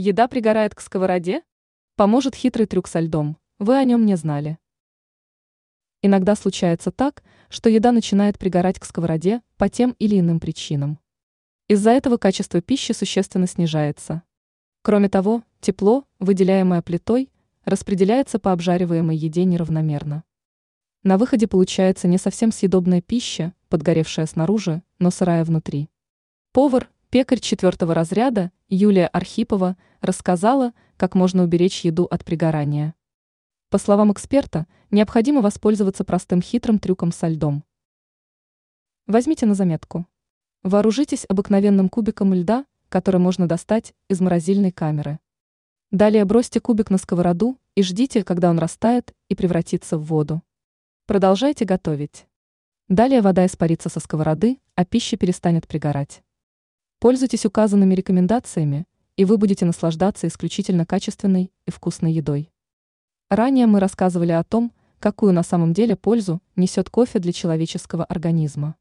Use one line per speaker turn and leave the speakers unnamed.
Еда пригорает к сковороде? Поможет хитрый трюк со льдом. Вы о нем не знали. Иногда случается так, что еда начинает пригорать к сковороде по тем или иным причинам. Из-за этого качество пищи существенно снижается. Кроме того, тепло, выделяемое плитой, распределяется по обжариваемой еде неравномерно. На выходе получается не совсем съедобная пища, подгоревшая снаружи, но сырая внутри. Повар, пекарь четвертого разряда Юлия Архипова рассказала, как можно уберечь еду от пригорания. По словам эксперта, необходимо воспользоваться простым хитрым трюком со льдом. Возьмите на заметку. Вооружитесь обыкновенным кубиком льда, который можно достать из морозильной камеры. Далее бросьте кубик на сковороду и ждите, когда он растает и превратится в воду. Продолжайте готовить. Далее вода испарится со сковороды, а пища перестанет пригорать. Пользуйтесь указанными рекомендациями, и вы будете наслаждаться исключительно качественной и вкусной едой. Ранее мы рассказывали о том, какую на самом деле пользу несет кофе для человеческого организма.